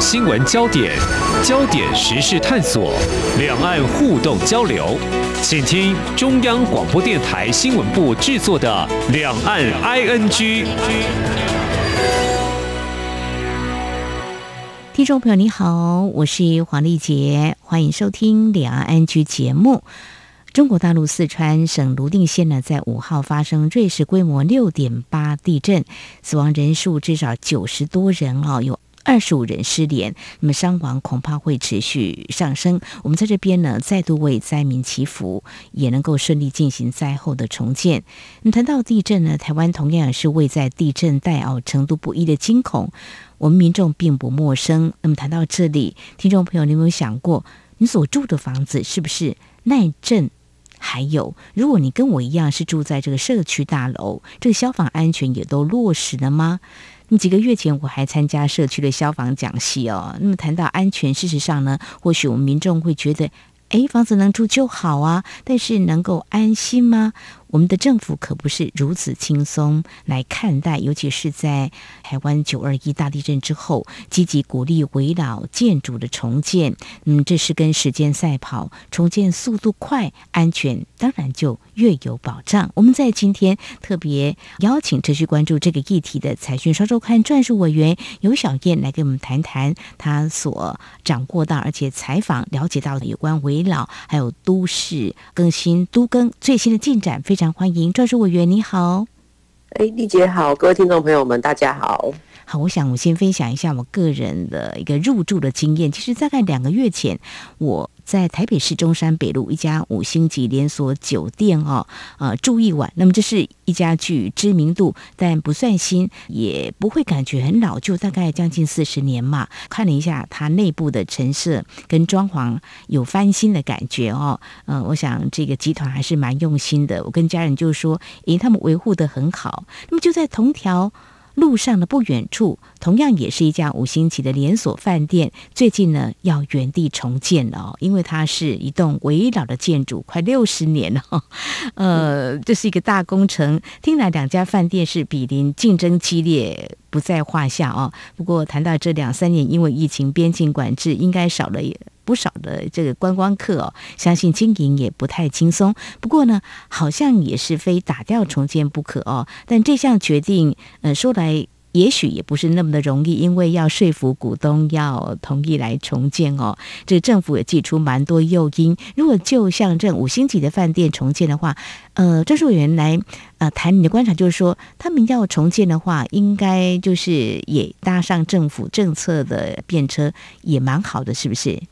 新闻焦点，焦点时事探索，两岸互动交流，请听中央广播电台新闻部制作的《两岸 ING》。听众朋友你好，我是黄丽杰，欢迎收听《两岸 ING》节目。中国大陆四川省泸定县呢，在五号发生瑞士规模六点八地震，死亡人数至少九十多人哦，有二十五人失联，那么伤亡恐怕会持续上升。我们在这边呢，再度为灾民祈福，也能够顺利进行灾后的重建。那么谈到地震呢，台湾同样也是位在地震带哦，程度不一的惊恐，我们民众并不陌生。那么谈到这里，听众朋友，你有没有想过，你所住的房子是不是耐震？还有，如果你跟我一样是住在这个社区大楼，这个消防安全也都落实了吗？那几个月前我还参加社区的消防讲习哦。那么谈到安全，事实上呢，或许我们民众会觉得，哎，房子能住就好啊，但是能够安心吗？我们的政府可不是如此轻松来看待，尤其是在台湾九二一大地震之后，积极鼓励危老建筑的重建。嗯，这是跟时间赛跑，重建速度快，安全当然就越有保障。我们在今天特别邀请持续关注这个议题的《财讯双周刊》专属委员游小燕来给我们谈谈他所掌握到而且采访了解到的有关危老还有都市更新都更最新的进展。非非常欢迎，专属委员你好，哎，丽姐好，各位听众朋友们，大家好。好，我想我先分享一下我个人的一个入住的经验。其实大概两个月前，我在台北市中山北路一家五星级连锁酒店哦，呃，住一晚。那么这是一家具知名度，但不算新，也不会感觉很老旧，大概将近四十年嘛。看了一下它内部的陈设跟装潢，有翻新的感觉哦。嗯、我想这个集团还是蛮用心的。我跟家人就说，诶，他们维护得很好。那么就在同条。路上的不远处，同样也是一家五星级的连锁饭店，最近呢要原地重建了哦，因为它是一栋危老的建筑，快六十年了，呃，这是一个大工程。听来两家饭店是比邻，竞争激烈，不在话下哦。不过谈到这两三年，因为疫情边境管制，应该少了不少的这个观光客哦，相信经营也不太轻松。不过呢，好像也是非打掉重建不可哦。但这项决定，呃，说来也许也不是那么的容易，因为要说服股东要同意来重建哦。这个政府也祭出蛮多诱因。如果就像这五星级的饭店重建的话，呃，专属委员来呃谈你的观察，就是说他们要重建的话，应该就是也搭上政府政策的便车，也蛮好的，是不是？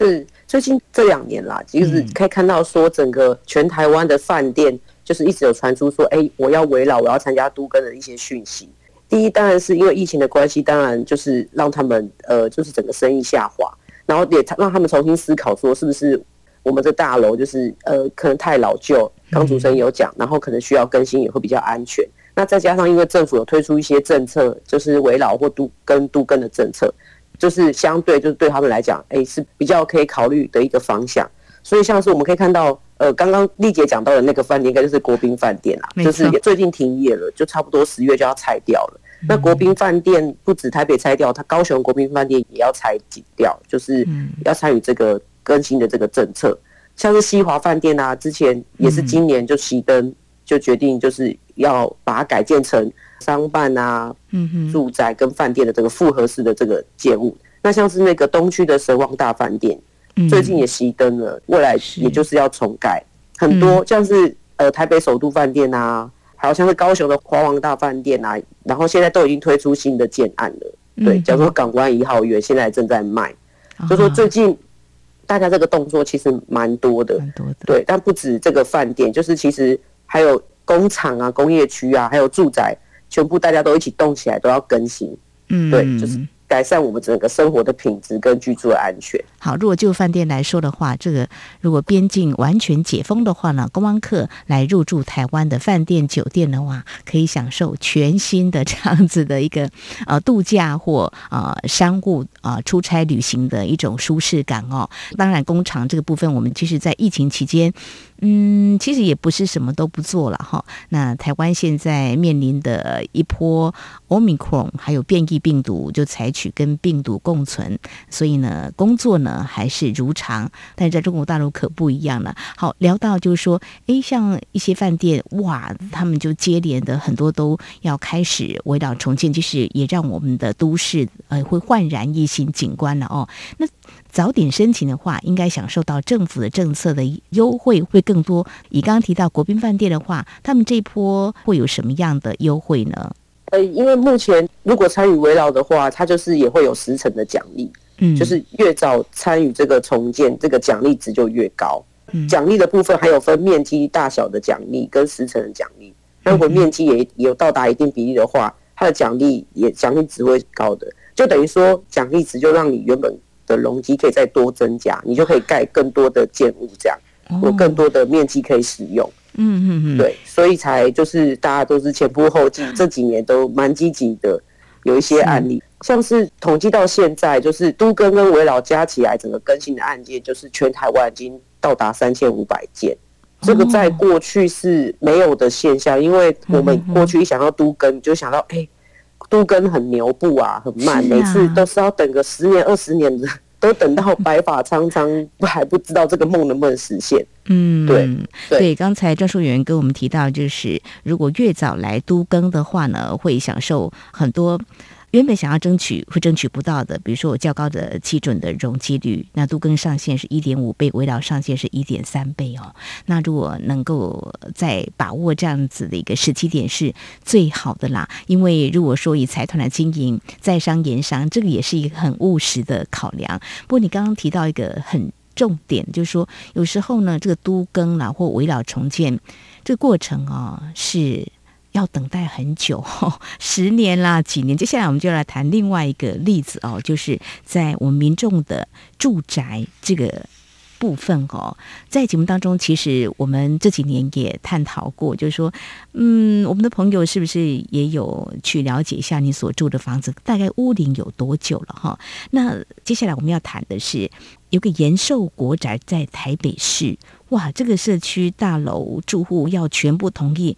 是最近这两年啦，其实可以看到说，整个全台湾的饭店就是一直有传出说，哎、欸，我要围老，我要参加都更的一些讯息。第一，当然是因为疫情的关系，当然就是让他们呃，就是整个生意下滑，然后也让他们重新思考说，是不是我们这大楼就是呃，可能太老旧。刚主持人有讲，然后可能需要更新，也会比较安全。那再加上因为政府有推出一些政策，就是围老或都跟都更的政策。就是相对，就是对他们来讲，哎，是比较可以考虑的一个方向。所以像是我们可以看到，呃，刚刚丽姐讲到的那个饭店，应该就是国宾饭店啦，就是最近停业了，就差不多十月就要拆掉了。那国宾饭店不止台北拆掉，它高雄国宾饭店也要拆挤掉，就是要参与这个更新的这个政策。像是西华饭店啊，之前也是今年就熄灯，就决定就是要把它改建成。商办啊，嗯哼，住宅跟饭店的这个复合式的这个建物，那像是那个东区的神旺大饭店，最近也熄灯了，未来也就是要重盖，很多像是呃台北首都饭店啊，还有像是高雄的华王大饭店啊，然后现在都已经推出新的建案了，对，叫做港湾一号园，现在正在卖，就说最近大家这个动作其实蛮多的，蛮多的，对，但不止这个饭店，就是其实还有工厂啊、工业区啊，还有住宅。全部大家都一起动起来，都要更新，嗯，对，就是改善我们整个生活的品质跟居住的安全。好，如果就饭店来说的话，这个如果边境完全解封的话呢，观光客来入住台湾的饭店酒店的话，可以享受全新的这样子的一个呃度假或呃商务啊、呃、出差旅行的一种舒适感哦。当然，工厂这个部分，我们其实在疫情期间。嗯，其实也不是什么都不做了哈。那台湾现在面临的一波 Omicron 还有变异病毒，就采取跟病毒共存，所以呢，工作呢还是如常。但是在中国大陆可不一样了。好，聊到就是说，诶，像一些饭店，哇，他们就接连的很多都要开始围绕重建，就是也让我们的都市呃会焕然一新景观了哦。那早点申请的话，应该享受到政府的政策的优惠会更多。以刚刚提到国宾饭店的话，他们这一波会有什么样的优惠呢？呃，因为目前如果参与围绕的话，它就是也会有十成的奖励，嗯，就是越早参与这个重建，这个奖励值就越高。嗯，奖励的部分还有分面积大小的奖励跟时程的奖励。那如果面积也有到达一定比例的话，它的奖励也奖励值会高的，就等于说奖励值就让你原本。的容积可以再多增加，你就可以盖更多的建物，这样有更多的面积可以使用。嗯嗯嗯，对，所以才就是大家都是前仆后继，这几年都蛮积极的。有一些案例，像是统计到现在，就是都更跟围绕加起来，整个更新的案件就是全台湾已经到达三千五百件。这个在过去是没有的现象，因为我们过去一想到都更，就想到哎。都跟很牛步啊，很慢，啊、每次都是要等个十年二十年的，都等到白发苍苍，还不知道这个梦能不能实现。嗯，对对。刚才张淑媛跟我们提到，就是如果越早来都更的话呢，会享受很多。原本想要争取会争取不到的，比如说我较高的基准的容积率，那都更上限是一点五倍，围绕上限是一点三倍哦。那如果能够再把握这样子的一个时机点是最好的啦。因为如果说以财团来经营，在商言商，这个也是一个很务实的考量。不过你刚刚提到一个很重点，就是说有时候呢，这个都更啦或围绕重建这个过程啊、哦、是。要等待很久，十年啦，几年。接下来我们就来谈另外一个例子哦，就是在我们民众的住宅这个部分哦，在节目当中，其实我们这几年也探讨过，就是说，嗯，我们的朋友是不是也有去了解一下你所住的房子大概屋龄有多久了哈？那接下来我们要谈的是，有个延寿国宅在台北市，哇，这个社区大楼住户要全部同意。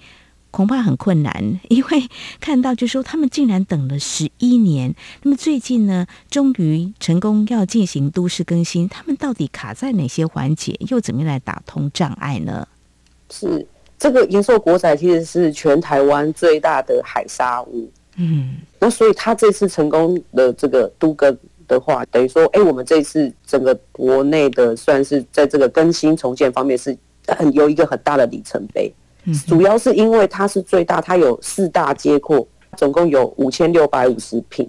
恐怕很困难，因为看到就说他们竟然等了十一年，那么最近呢，终于成功要进行都市更新，他们到底卡在哪些环节，又怎么样来打通障碍呢？是这个延寿国宅其实是全台湾最大的海砂屋，嗯，那所以他这次成功的这个都更的话，等于说，哎，我们这次整个国内的算是在这个更新重建方面是很有一个很大的里程碑。主要是因为它是最大，它有四大街廓，总共有五千六百五十平，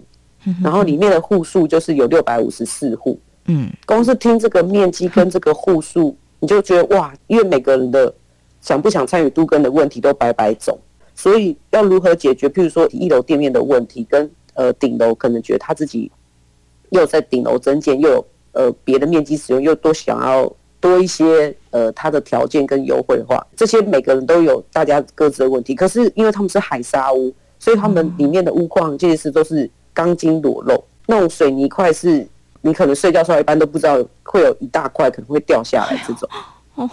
然后里面的户数就是有六百五十四户。嗯，光是听这个面积跟这个户数，你就觉得哇，因为每个人的想不想参与都更的问题都百百种，所以要如何解决？譬如说一楼店面的问题，跟呃顶楼可能觉得他自己又在顶楼增建，又有呃别的面积使用，又多想要。多一些呃，它的条件跟优惠的话，这些每个人都有大家各自的问题。可是因为他们是海沙屋，所以他们里面的屋况这些是都是钢筋裸露，那种水泥块是你可能睡觉时候一般都不知道会有一大块可能会掉下来这种，哦，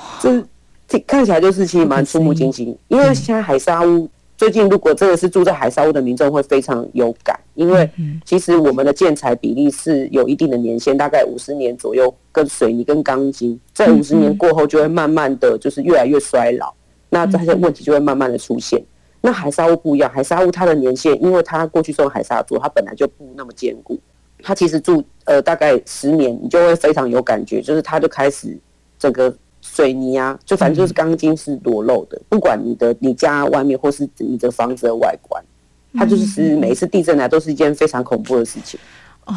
这看起来就是其实蛮触目惊心，因为现在海沙屋。最近，如果真的是住在海沙屋的民众，会非常有感，因为其实我们的建材比例是有一定的年限，大概五十年左右，跟水泥跟钢筋，在五十年过后就会慢慢的就是越来越衰老，那这些问题就会慢慢的出现。那海沙屋不一样，海沙屋它的年限，因为它过去是用海沙做，它本来就不那么坚固，它其实住呃大概十年，你就会非常有感觉，就是它就开始整个。水泥啊，就反正就是钢筋是裸露的，不管你的你家外面或是你的房子的外观，它就是是每一次地震来都是一件非常恐怖的事情。哦，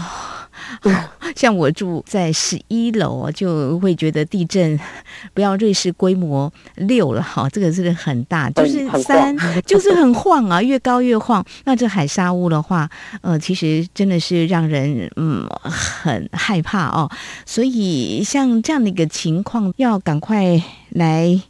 像我住在十一楼，就会觉得地震 不要瑞士规模六了哈，这个是很大，就是三，就是很晃啊，越高越晃。那这海沙屋的话，呃，其实真的是让人嗯很害怕哦。所以像这样的一个情况，要赶快来。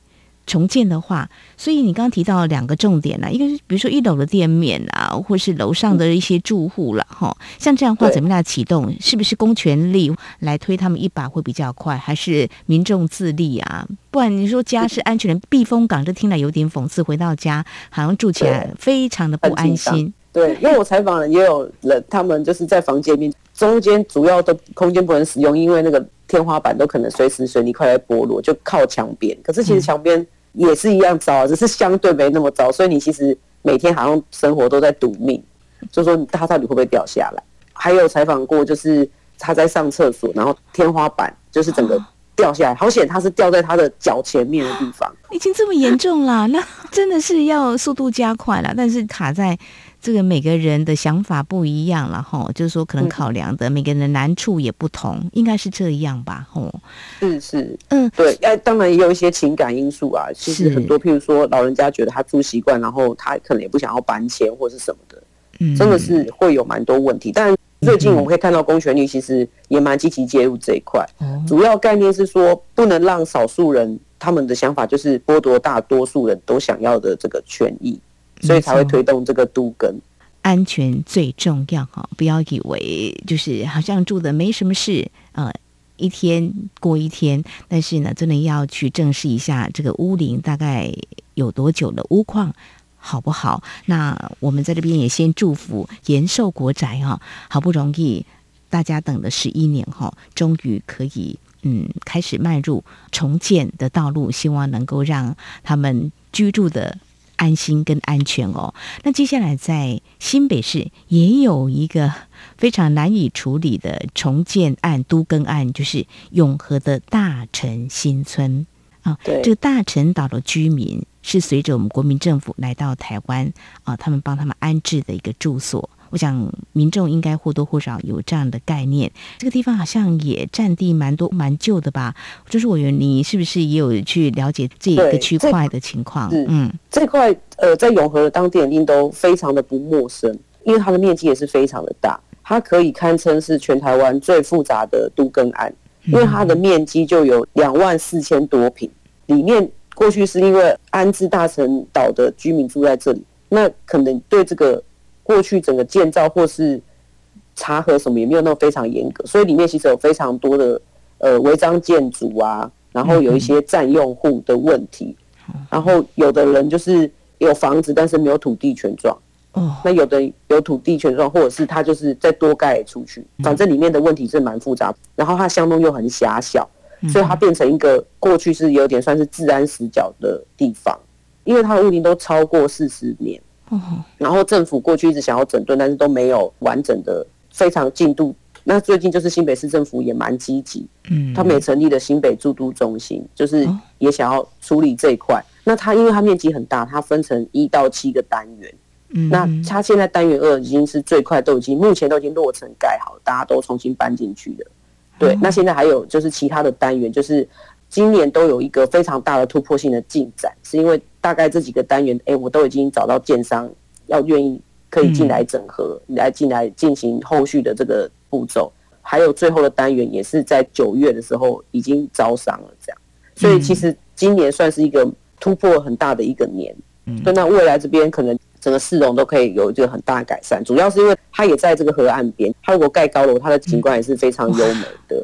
重建的话，所以你刚刚提到两个重点呢，一个是比如说一楼的店面啊，或是楼上的一些住户了哈，像这样的话怎么样启动？是不是公权力来推他们一把会比较快，还是民众自立啊？不然你说家是安全的避风港，这听了有点讽刺。回到家好像住起来非常的不安心。对，因为我采访了也有人，他们就是在房间里面中间主要的空间不能使用，因为那个天花板都可能随时随地快来剥落，就靠墙边。可是其实墙边也是一样糟，只是相对没那么糟。所以你其实每天好像生活都在赌命，就说他到底会不会掉下来？还有采访过，就是他在上厕所，然后天花板就是整个。掉下来，好险！他是掉在他的脚前面的地方，已经这么严重了，那真的是要速度加快了。但是卡在这个每个人的想法不一样了哈，就是说可能考量的每个人的难处也不同，应该是这样吧？吼，是是，嗯，对，哎，当然也有一些情感因素啊。其实很多，譬如说老人家觉得他住习惯，然后他可能也不想要搬迁或是什么的，嗯，真的是会有蛮多问题，但。最近我们可以看到，公权力其实也蛮积极介入这一块。主要概念是说，不能让少数人他们的想法就是剥夺大多数人都想要的这个权益，所以才会推动这个都更。安全最重要哈，不要以为就是好像住的没什么事，呃，一天过一天。但是呢，真的要去正视一下这个屋龄大概有多久的屋况。好不好？那我们在这边也先祝福延寿国宅哈，好不容易大家等了十一年哈，终于可以嗯开始迈入重建的道路，希望能够让他们居住的安心跟安全哦。那接下来在新北市也有一个非常难以处理的重建案、都更案，就是永和的大陈新村啊，这个大陈岛的居民。是随着我们国民政府来到台湾啊，他们帮他们安置的一个住所。我想民众应该或多或少有这样的概念。这个地方好像也占地蛮多、蛮旧的吧？就是我觉得你是不是也有去了解这一个区块的情况？嗯，这块呃，在永和的当地人一定都非常的不陌生，因为它的面积也是非常的大，它可以堪称是全台湾最复杂的都更案，因为它的面积就有两万四千多平，里面。过去是因为安置大陈岛的居民住在这里，那可能对这个过去整个建造或是查核什么也没有那么非常严格，所以里面其实有非常多的呃违章建筑啊，然后有一些占用户的问题，然后有的人就是有房子但是没有土地权状，哦，那有的有土地权状或者是他就是再多盖出去，反正里面的问题是蛮复杂，然后它巷弄又很狭小。所以它变成一个过去是有点算是治安死角的地方，因为它的屋龄都超过四十年，然后政府过去一直想要整顿，但是都没有完整的非常进度。那最近就是新北市政府也蛮积极，嗯，他们也成立了新北住都中心，就是也想要处理这一块。那它因为它面积很大，它分成一到七个单元，嗯，那它现在单元二已经是最快都已经目前都已经落成盖好，大家都重新搬进去了。对，那现在还有就是其他的单元，就是今年都有一个非常大的突破性的进展，是因为大概这几个单元，哎，我都已经找到建商要愿意可以进来整合，来进来进行后续的这个步骤，还有最后的单元也是在九月的时候已经招商了，这样，所以其实今年算是一个突破很大的一个年，嗯，那未来这边可能。整个市容都可以有一个很大的改善，主要是因为它也在这个河岸边，它如果盖高楼，它的景观也是非常优美的。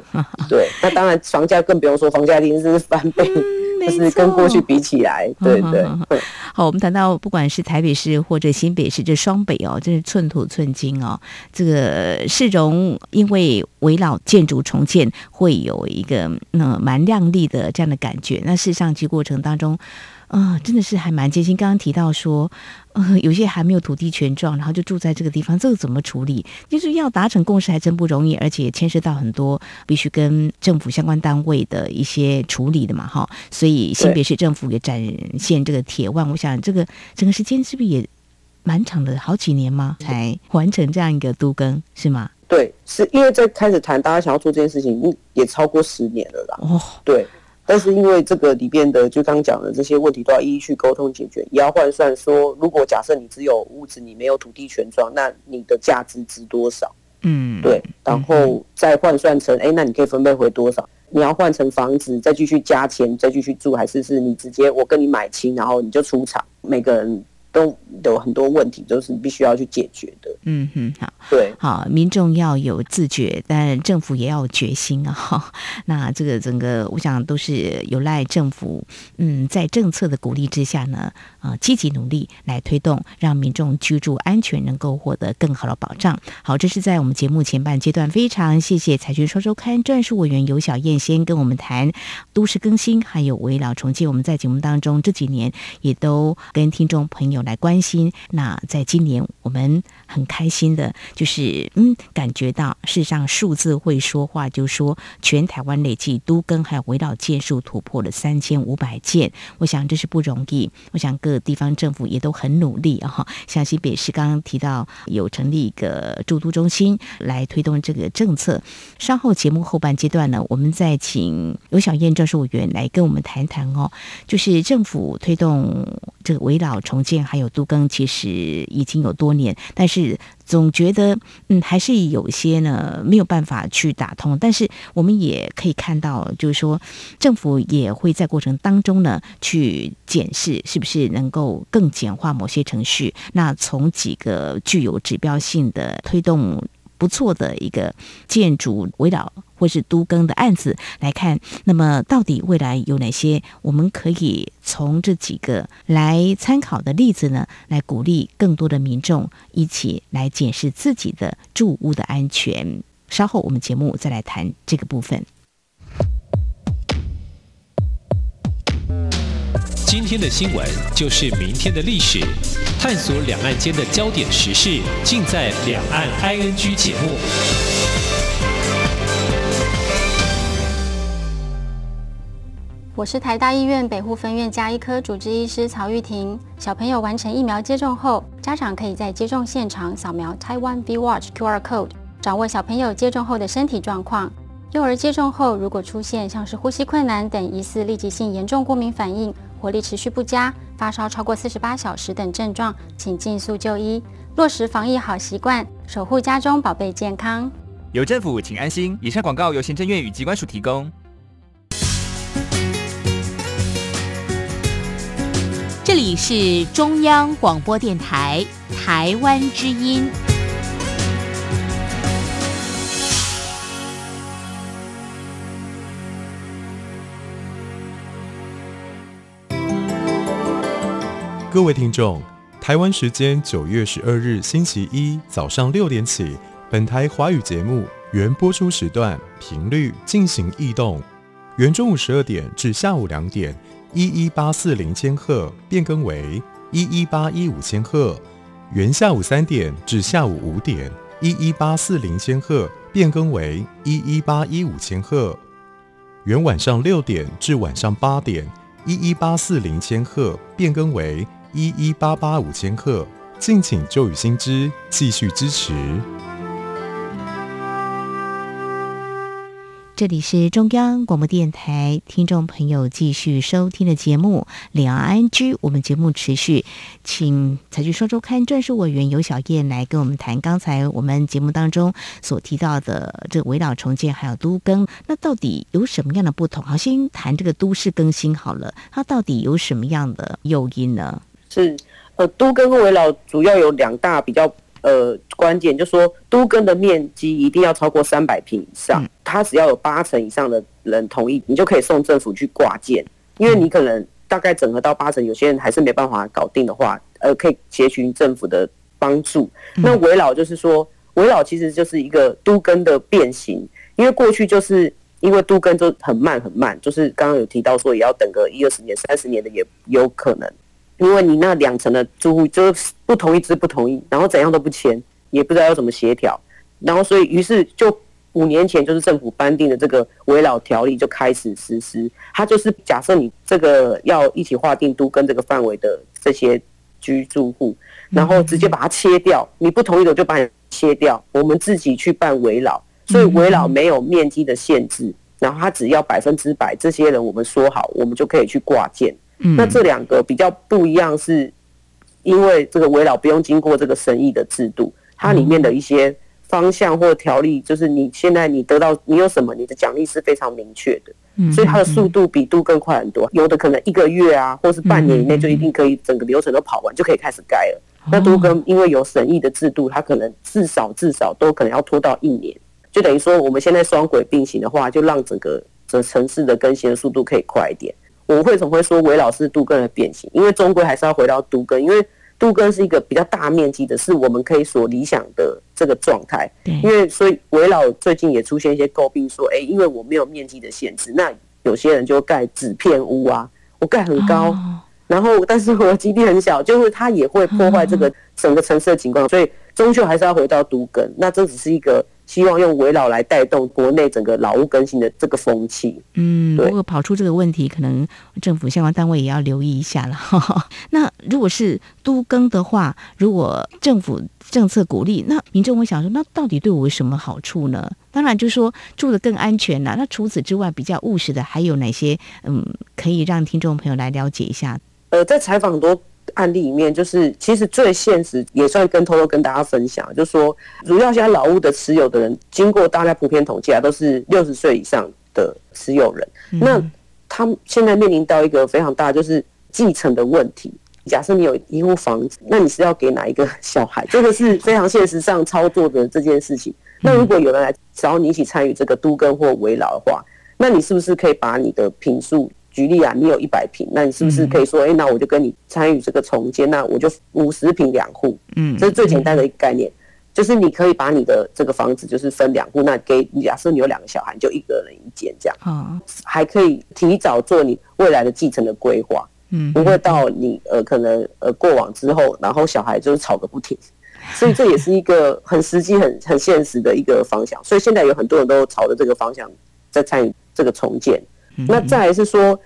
对，那当然房价更不用说，房价一定是翻倍，就是跟过去比起来，对对对。好，我们谈到不管是台北市或者新北市，这双北哦，真是寸土寸金哦。这个市容因为围绕建筑重建，会有一个那蛮亮丽的这样的感觉。那事实上，其过程当中。啊、呃，真的是还蛮艰辛。刚刚提到说，呃，有些还没有土地权状，然后就住在这个地方，这个怎么处理？就是要达成共识还真不容易，而且牵涉到很多必须跟政府相关单位的一些处理的嘛，哈。所以新北市政府也展现这个铁腕，我想这个整个时间是不是也蛮长的，好几年吗？才完成这样一个都更，是吗？对，是因为在开始谈大家想要做这件事情，也超过十年了啦。哦，对。但是因为这个里边的，就刚刚讲的这些问题都要一一去沟通解决，也要换算说，如果假设你只有屋子，你没有土地权状，那你的价值值多少？嗯，对，然后再换算成，哎，那你可以分配回多少？你要换成房子再继续加钱再继续住，还是是你直接我跟你买清，然后你就出场，每个人。都有很多问题，都是必须要去解决的。嗯哼，好，对，好，民众要有自觉，但政府也要有决心啊。哈，那这个整个，我想都是有赖政府，嗯，在政策的鼓励之下呢，啊、呃，积极努力来推动，让民众居住安全能够获得更好的保障。好，这是在我们节目前半阶段，非常谢谢财讯双周刊专属委员尤小燕先跟我们谈都市更新，还有围绕重建。我们在节目当中这几年也都跟听众朋友。来关心，那在今年我们很开心的，就是嗯，感觉到事实上数字会说话，就说全台湾累计都更还有危老件数突破了三千五百件，我想这是不容易，我想各地方政府也都很努力啊。像新北市刚刚提到有成立一个驻都中心来推动这个政策，稍后节目后半阶段呢，我们再请刘小燕教授委员来跟我们谈谈哦，就是政府推动这个危老重建。还还有都更其实已经有多年，但是总觉得嗯还是有些呢没有办法去打通。但是我们也可以看到，就是说政府也会在过程当中呢去检视是不是能够更简化某些程序。那从几个具有指标性的推动。不错的一个建筑围绕或是都更的案子来看，那么到底未来有哪些我们可以从这几个来参考的例子呢？来鼓励更多的民众一起来检视自己的住屋的安全。稍后我们节目再来谈这个部分。今天的新闻就是明天的历史，探索两岸间的焦点时事，尽在《两岸 ING》节目。我是台大医院北护分院加医科主治医师曹玉婷。小朋友完成疫苗接种后，家长可以在接种现场扫描 Taiwan V Watch QR Code，掌握小朋友接种后的身体状况。幼儿接种后，如果出现像是呼吸困难等疑似立即性严重过敏反应，活力持续不佳、发烧超过四十八小时等症状，请尽速就医，落实防疫好习惯，守护家中宝贝健康。有政府，请安心。以上广告由行政院与机关署提供。这里是中央广播电台台湾之音。各位听众，台湾时间九月十二日星期一早上六点起，本台华语节目原播出时段频率进行异动，原中午十二点至下午两点，一一八四零千赫变更为一一八一五千赫；原下午三点至下午五点，一一八四零千赫变更为一一八一五千赫；原晚上六点至晚上八点，一一八四零千赫变更为。一一八八五千克，敬请旧雨新知继续支持。这里是中央广播电台，听众朋友继续收听的节目《两岸居》，我们节目持续，请财讯双周刊专属委员游小燕来跟我们谈刚才我们节目当中所提到的这个围岛重建还有都更，那到底有什么样的不同？好，先谈这个都市更新好了，它到底有什么样的诱因呢？是，呃，都更跟围老主要有两大比较呃关键，就是说都更的面积一定要超过三百坪以上，嗯，它只要有八成以上的人同意，你就可以送政府去挂件。因为你可能大概整合到八成，有些人还是没办法搞定的话，呃，可以协寻政府的帮助。那围老就是说，围老其实就是一个都更的变形，因为过去就是因为都更就很慢很慢，就是刚刚有提到说也要等个一二十年、三十年的也有可能。因为你那两层的住户就是不同意，之不同意，然后怎样都不签，也不知道要怎么协调，然后所以于是就五年前就是政府颁定的这个围老条例就开始实施，它就是假设你这个要一起划定都跟这个范围的这些居住户，然后直接把它切掉，你不同意的就把你切掉，我们自己去办围老，所以围老没有面积的限制，然后它只要百分之百这些人我们说好，我们就可以去挂件。那这两个比较不一样，是因为这个围绕不用经过这个审议的制度，它里面的一些方向或条例，就是你现在你得到你有什么，你的奖励是非常明确的。所以它的速度比度更快很多，有的可能一个月啊，或是半年以内就一定可以整个流程都跑完，就可以开始盖了。那都跟因为有审议的制度，它可能至少至少都可能要拖到一年，就等于说我们现在双轨并行的话，就让整个整城市的更新的速度可以快一点。我为什么会说韦老是杜根的变形？因为终归还是要回到杜根，因为杜根是一个比较大面积的，是我们可以所理想的这个状态。因为所以韦老最近也出现一些诟病，说，哎，因为我没有面积的限制，那有些人就盖纸片屋啊，我盖很高。然后，但是我的基地很小，就是它也会破坏这个整个城市的景观，所以终究还是要回到都根。那这只是一个希望用围老来带动国内整个老屋更新的这个风气。嗯，如果跑出这个问题，可能政府相关单位也要留意一下了。那如果是都更的话，如果政府政策鼓励，那民众会想说，那到底对我有什么好处呢？当然，就是说住的更安全了。那除此之外，比较务实的还有哪些？嗯，可以让听众朋友来了解一下。呃，在采访很多案例里面，就是其实最现实也算跟偷偷跟大家分享，就是说，主要现在老屋的持有的人，经过大家普遍统计啊，都是六十岁以上的持有人。那他们现在面临到一个非常大，就是继承的问题。假设你有一户房子，那你是要给哪一个小孩？这个是非常现实上操作的这件事情。那如果有人来找你一起参与这个都更或围老的话，那你是不是可以把你的平数？举例啊，你有一百平，那你是不是可以说，哎、欸，那我就跟你参与这个重建，那我就五十平两户，嗯，这是最简单的一个概念，就是你可以把你的这个房子就是分两户，那给假设你有两个小孩，就一个人一间这样，啊，还可以提早做你未来的继承的规划，嗯，不会到你呃可能呃过往之后，然后小孩就是吵个不停，所以这也是一个很实际、很很现实的一个方向，所以现在有很多人都朝着这个方向在参与这个重建。那再来是说，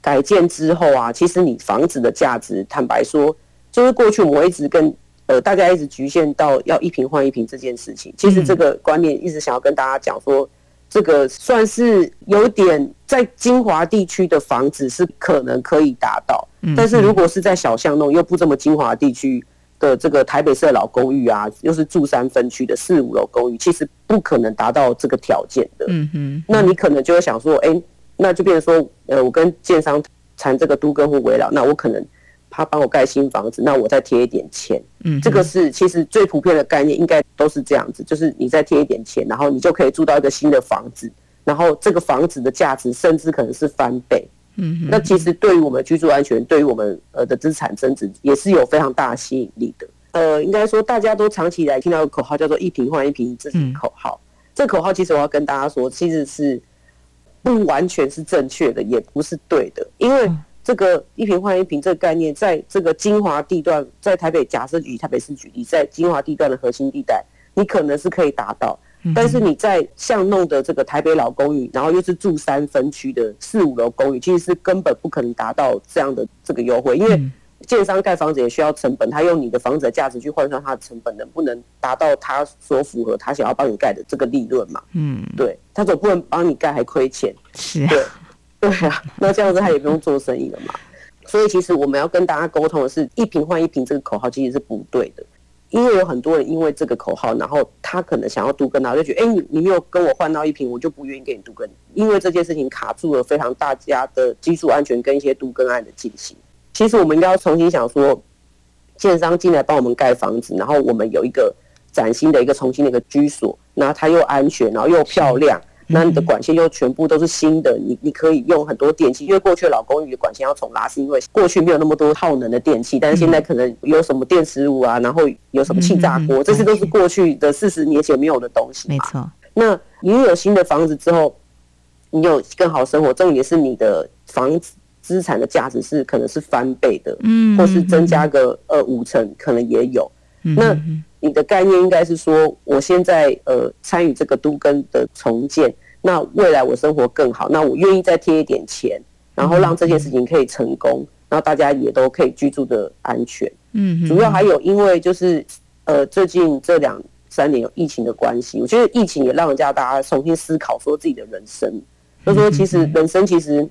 改建之后啊，其实你房子的价值，坦白说，就是过去我一直跟呃大家一直局限到要一平换一平这件事情。其实这个观念一直想要跟大家讲说，这个算是有点在精华地区的房子是可能可以达到，但是如果是在小巷弄又不这么精华地区的这个台北市的老公寓啊，又是住三分区的四五楼公寓，其实不可能达到这个条件的。嗯哼，那你可能就会想说，哎。那就变成说，呃，我跟建商谈这个都跟或围绕，那我可能他帮我盖新房子，那我再贴一点钱，嗯，这个是其实最普遍的概念，应该都是这样子，就是你再贴一点钱，然后你就可以住到一个新的房子，然后这个房子的价值甚至可能是翻倍，嗯，那其实对于我们居住安全，对于我们呃的资产增值也是有非常大的吸引力的。呃，应该说大家都长期以来听到的口号叫做一平换一坪，这是口号。这口号其实我要跟大家说，其实是。不完全是正确的，也不是对的，因为这个一瓶换一瓶这个概念，在这个精华地段，在台北，假设举台北市举例，在精华地段的核心地带，你可能是可以达到，但是你在巷弄的这个台北老公寓，然后又是住三分区的四五楼公寓，其实是根本不可能达到这样的这个优惠，因为。建商盖房子也需要成本，他用你的房子的价值去换算他的成本，能不能达到他所符合他想要帮你盖的这个利润嘛？嗯，对，他总不能帮你盖还亏钱，是，对，对啊，那这样子他也不用做生意了嘛。所以其实我们要跟大家沟通的是，一瓶换一瓶这个口号其实是不对的，因为有很多人因为这个口号，然后他可能想要都更，然后就觉得，哎、欸，你你没有跟我换到一瓶，我就不愿意给你都更，因为这件事情卡住了非常大家的基础安全跟一些都更案的进行。其实我们应该要重新想说，建商进来帮我们盖房子，然后我们有一个崭新的一个重新的一个居所，那它又安全，然后又漂亮，那你的管线又全部都是新的，你你可以用很多电器，因为过去的老公寓的管线要重拉，是因为过去没有那么多耗能的电器，但是现在可能有什么电磁炉啊，然后有什么气炸锅，这些都是过去的四十年前没有的东西。没错。那你有新的房子之后，你有更好生活，重点是你的房子。资产的价值是可能是翻倍的，嗯，或是增加个呃五成，可能也有。那你的概念应该是说，我现在呃参与这个都更的重建，那未来我生活更好，那我愿意再贴一点钱，然后让这件事情可以成功，然后大家也都可以居住的安全。嗯，主要还有因为就是呃最近这两三年有疫情的关系，我觉得疫情也让人家大家重新思考说自己的人生，就说其实人生其实。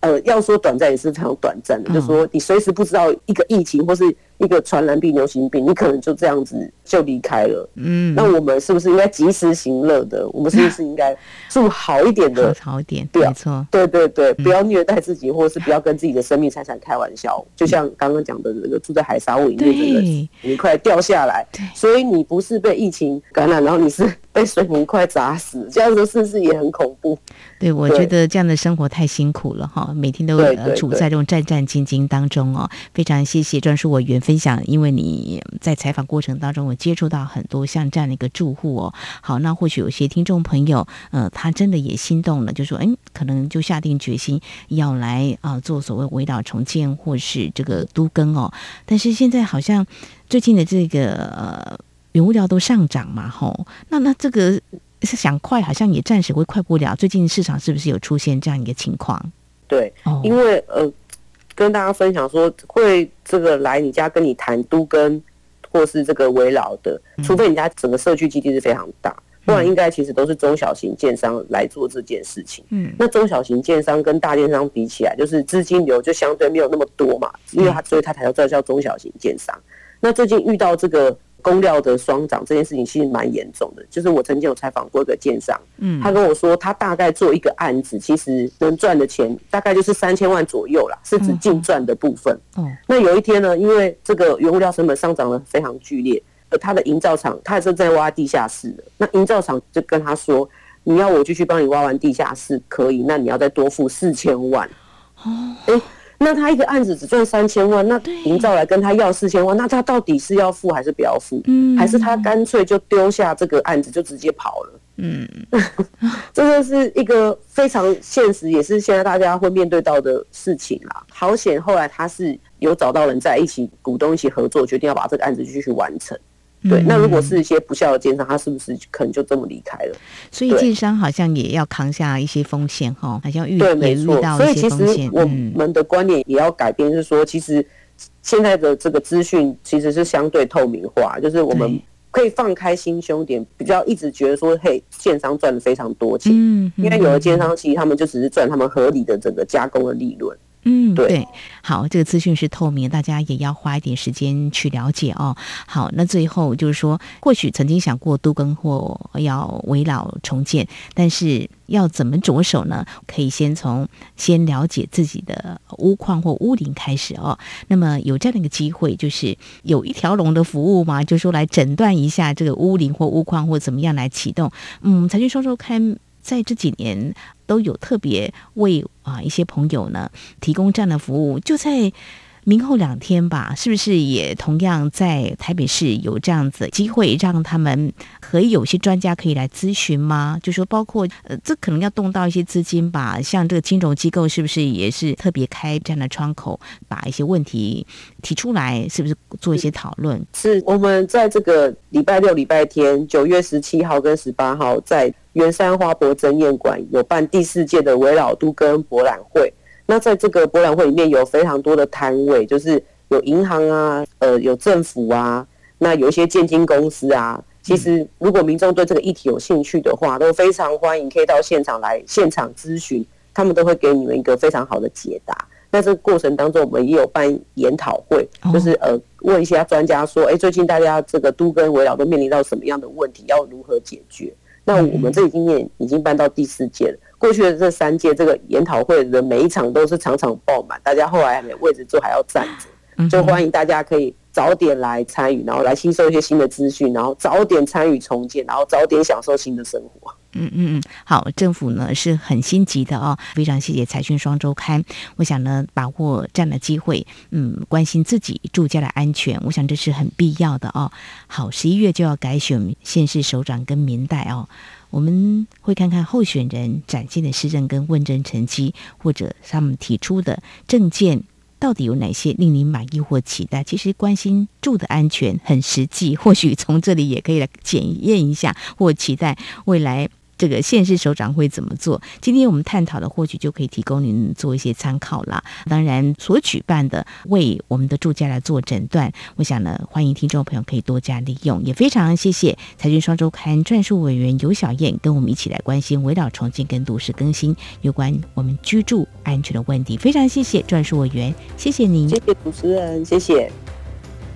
呃，要说短暂也是非常短暂的，就是说你随时不知道一个疫情或是一个传染病、流行病，你可能就这样子就离开了。嗯，那我们是不是应该及时行乐的？我们是不是应该住好一点的？好一点，对，没错。对对对，不要虐待自己，或者是不要跟自己的生命财产开玩笑。就像刚刚讲的那个住在海沙屋里面的人，泥块掉下来，所以你不是被疫情感染，然后你是被水泥块砸死，这样子是不是也很恐怖？对，我觉得这样的生活太辛苦了哈，每天都呃处在这种战战兢兢当中哦。非常谢谢专属委员分享，因为你在采访过程当中，我接触到很多像这样的一个住户哦。好，那或许有些听众朋友，呃，他真的也心动了，就说，哎，可能就下定决心要来啊、呃、做所谓围岛重建或是这个都更哦。但是现在好像最近的这个呃原物料都上涨嘛，吼，那那这个。是想快，好像也暂时会快不了。最近市场是不是有出现这样一个情况？对，因为呃，跟大家分享说，会这个来你家跟你谈都跟或是这个围绕的，除非你家整个社区基地是非常大，不然应该其实都是中小型建商来做这件事情。嗯，那中小型建商跟大建商比起来，就是资金流就相对没有那么多嘛，因为他所以他才要叫叫中小型建商。那最近遇到这个。工料的双涨这件事情其实蛮严重的，就是我曾经有采访过一个建商，嗯，他跟我说他大概做一个案子，其实能赚的钱大概就是三千万左右啦，是指净赚的部分。哦，那有一天呢，因为这个原物料成本上涨了非常剧烈，而他的营造厂他也是在挖地下室的，那营造厂就跟他说，你要我继续帮你挖完地下室可以，那你要再多付四千万。哦，欸那他一个案子只赚三千万，那营造来跟他要四千万，那他到底是要付还是不要付？嗯，还是他干脆就丢下这个案子就直接跑了？嗯，这个是一个非常现实，也是现在大家会面对到的事情啦。好险，后来他是有找到人在一起，股东一起合作，决定要把这个案子继续完成。对，那如果是一些不孝的奸商，他是不是可能就这么离开了？所以奸商好像也要扛下一些风险哈，好像遇对，没错。所以其实我们的观念也要改变，是说，其实现在的这个资讯其实是相对透明化，就是我们可以放开心胸点，比较一直觉得说，嘿，奸商赚了非常多钱，嗯，因为有的奸商其实他们就只是赚他们合理的整个加工的利润。嗯，对，好，这个资讯是透明，大家也要花一点时间去了解哦。好，那最后就是说，或许曾经想过都更或要围老重建，但是要怎么着手呢？可以先从先了解自己的屋况或屋龄开始哦。那么有这样的一个机会，就是有一条龙的服务嘛，就是说来诊断一下这个屋龄或屋况或怎么样来启动。嗯，财讯双周刊在这几年。都有特别为啊一些朋友呢提供这样的服务，就在明后两天吧，是不是也同样在台北市有这样子机会，让他们可以有些专家可以来咨询吗？就说包括呃，这可能要动到一些资金吧，像这个金融机构是不是也是特别开这样的窗口，把一些问题提出来，是不是做一些讨论？是我们在这个礼拜六、礼拜天，九月十七号跟十八号在。圆山花博争艳馆有办第四届的危老都更博览会，那在这个博览会里面有非常多的摊位，就是有银行啊，呃，有政府啊，那有一些建金公司啊。其实如果民众对这个议题有兴趣的话，都非常欢迎可以到现场来现场咨询，他们都会给你们一个非常好的解答。那这个过程当中，我们也有办研讨会，就是呃问一些专家说，哎，最近大家这个都跟围绕都面临到什么样的问题，要如何解决？那我们这个经验已经办到第四届了。过去的这三届，这个研讨会的每一场都是场场爆满，大家后来还没位置坐，还要站着，就欢迎大家可以早点来参与，然后来吸收一些新的资讯，然后早点参与重建，然后早点享受新的生活。嗯嗯嗯，好，政府呢是很心急的哦，非常谢谢财讯双周刊。我想呢，把握这样的机会，嗯，关心自己住家的安全，我想这是很必要的哦。好，十一月就要改选县市首长跟民代哦，我们会看看候选人展现的施政跟问政成绩，或者他们提出的政见到底有哪些令您满意或期待。其实关心住的安全很实际，或许从这里也可以来检验一下，或期待未来。这个县市首长会怎么做？今天我们探讨的或许就可以提供您做一些参考了。当然，所举办的为我们的住家来做诊断，我想呢，欢迎听众朋友可以多加利用。也非常谢谢财讯双周刊专述委员尤小燕跟我们一起来关心围绕重建跟都市更新有关我们居住安全的问题。非常谢谢专述委员，谢谢您，谢谢主持人，谢谢。